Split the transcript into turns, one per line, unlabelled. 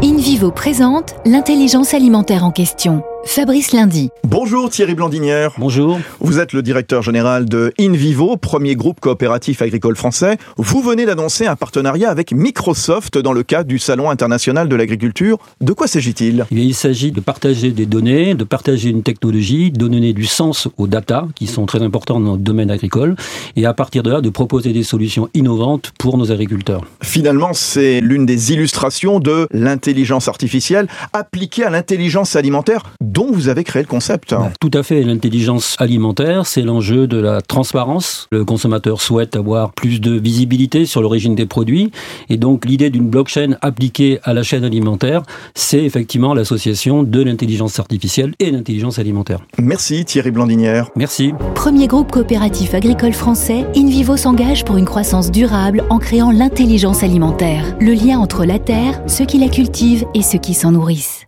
in InVivo présente l'intelligence alimentaire en question. Fabrice Lundi.
Bonjour Thierry Blandinière.
Bonjour.
Vous êtes le directeur général de InVivo, premier groupe coopératif agricole français. Vous venez d'annoncer un partenariat avec Microsoft dans le cadre du Salon international de l'agriculture. De quoi s'agit-il?
Eh Il s'agit de partager des données, de partager une technologie, de donner du sens aux data qui sont très importants dans le domaine agricole et à partir de là de proposer des solutions innovantes pour nos agriculteurs.
Finalement, c'est l'une des illustrations de l'intelligence artificielle appliquée à l'intelligence alimentaire dont vous avez créé le concept.
Tout à fait. L'intelligence alimentaire, c'est l'enjeu de la transparence. Le consommateur souhaite avoir plus de visibilité sur l'origine des produits. Et donc, l'idée d'une blockchain appliquée à la chaîne alimentaire, c'est effectivement l'association de l'intelligence artificielle et l'intelligence alimentaire.
Merci Thierry Blandinière.
Merci.
Premier groupe coopératif agricole français, InVivo s'engage pour une croissance durable en créant l'intelligence alimentaire. Le lien entre la terre, ceux qui la cultivent et ceux qui s'en nourrissent.